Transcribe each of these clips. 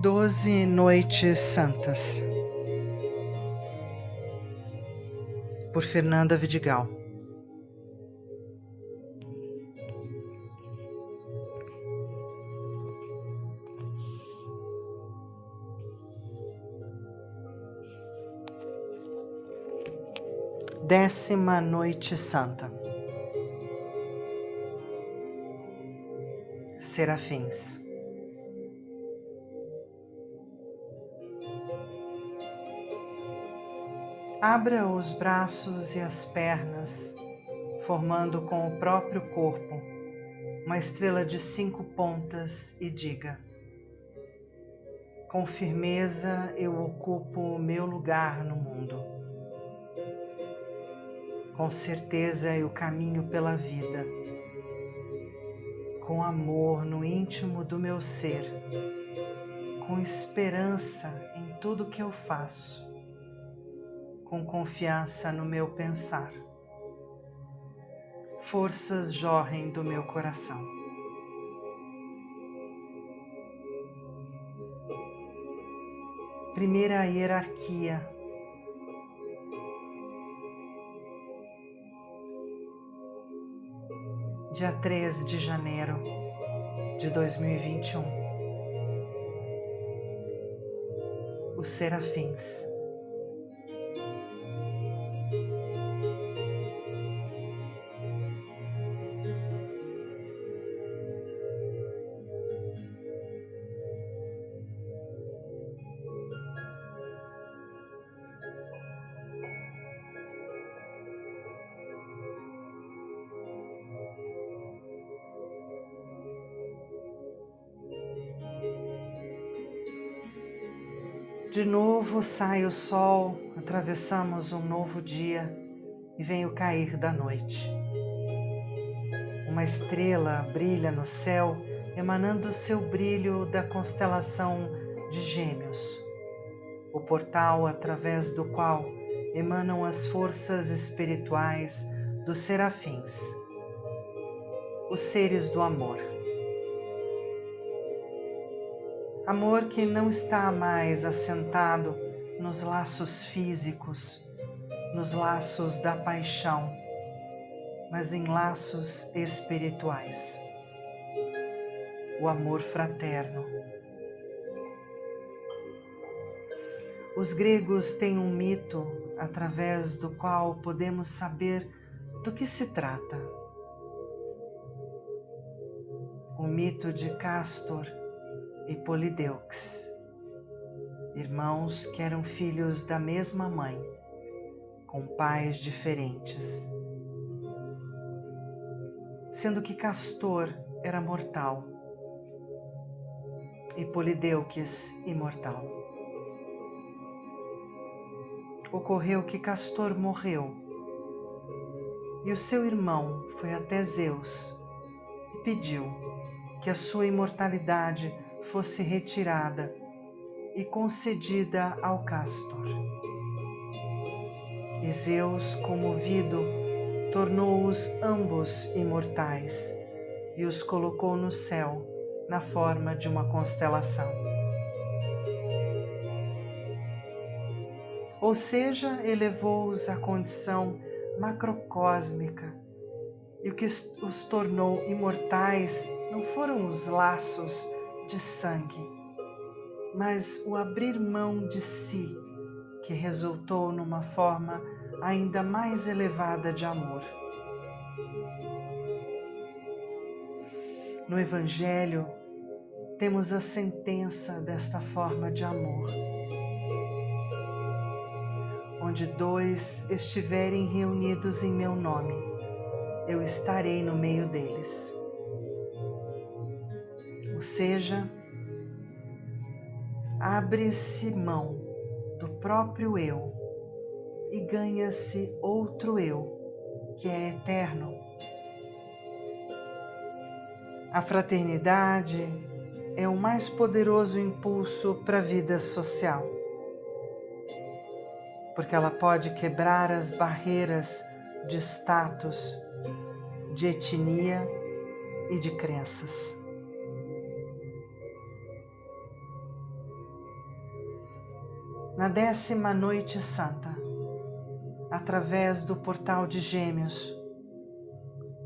Doze Noites Santas. Por Fernanda Vidigal. Décima Noite Santa. Serafins Abra os braços e as pernas, formando com o próprio corpo uma estrela de cinco pontas e diga: Com firmeza eu ocupo o meu lugar no mundo. Com certeza eu caminho pela vida, com amor no íntimo do meu ser, com esperança em tudo que eu faço com confiança no meu pensar. Forças jorrem do meu coração. Primeira hierarquia. Dia 13 de janeiro de 2021. Os serafins. De novo sai o sol, atravessamos um novo dia e vem o cair da noite. Uma estrela brilha no céu, emanando seu brilho da constelação de Gêmeos, o portal através do qual emanam as forças espirituais dos serafins, os seres do amor. Amor que não está mais assentado nos laços físicos, nos laços da paixão, mas em laços espirituais. O amor fraterno. Os gregos têm um mito através do qual podemos saber do que se trata. O mito de Castor e Polideux, irmãos que eram filhos da mesma mãe, com pais diferentes. Sendo que Castor era mortal e Polideuques imortal. Ocorreu que Castor morreu e o seu irmão foi até Zeus e pediu que a sua imortalidade fosse retirada e concedida ao Castor. E Zeus, comovido, tornou-os ambos imortais e os colocou no céu na forma de uma constelação. Ou seja, elevou-os à condição macrocósmica e o que os tornou imortais não foram os laços de sangue, mas o abrir mão de si, que resultou numa forma ainda mais elevada de amor. No Evangelho, temos a sentença desta forma de amor. Onde dois estiverem reunidos em meu nome, eu estarei no meio deles ou seja, abre-se mão do próprio eu e ganha-se outro eu, que é eterno. A fraternidade é o mais poderoso impulso para a vida social, porque ela pode quebrar as barreiras de status, de etnia e de crenças. Na décima noite santa, através do portal de Gêmeos,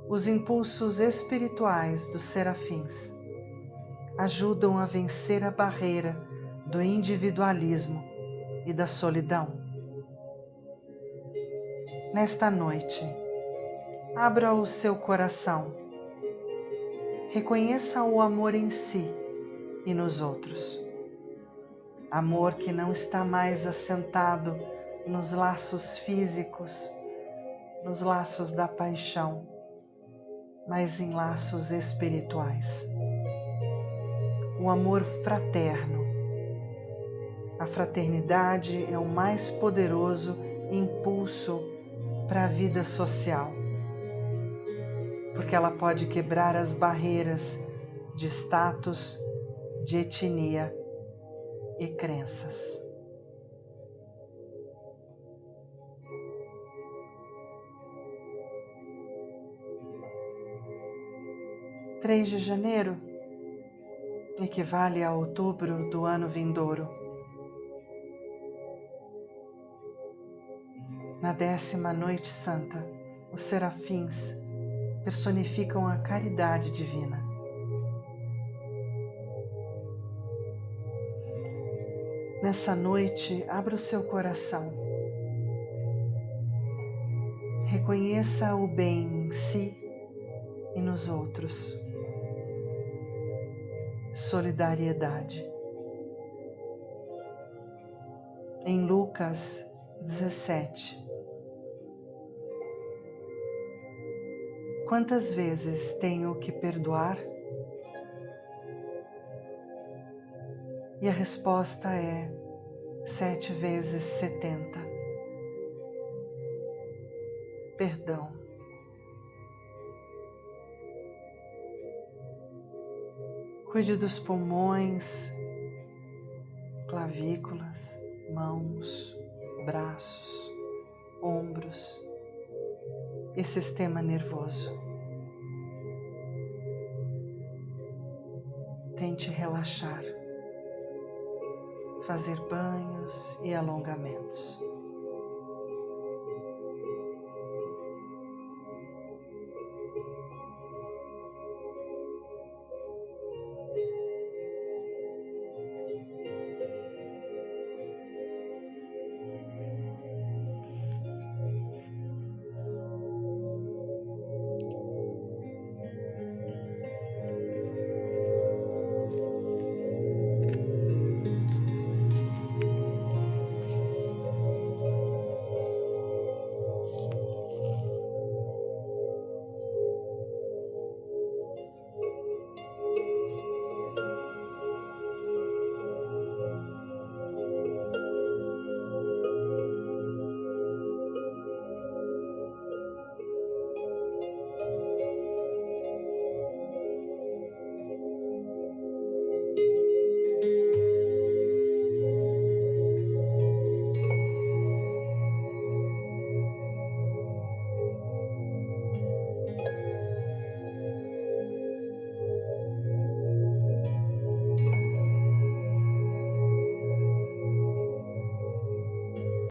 os impulsos espirituais dos serafins ajudam a vencer a barreira do individualismo e da solidão. Nesta noite, abra o seu coração, reconheça o amor em si e nos outros. Amor que não está mais assentado nos laços físicos, nos laços da paixão, mas em laços espirituais. O amor fraterno. A fraternidade é o mais poderoso impulso para a vida social, porque ela pode quebrar as barreiras de status, de etnia e crenças. Três de janeiro equivale a outubro do ano vindouro. Na décima noite santa, os serafins personificam a caridade divina. Nessa noite, abra o seu coração. Reconheça o bem em si e nos outros. Solidariedade. Em Lucas 17, Quantas vezes tenho que perdoar? E a resposta é sete vezes setenta. Perdão. Cuide dos pulmões, clavículas, mãos, braços, ombros e sistema nervoso. Tente relaxar, fazer banhos e alongamentos.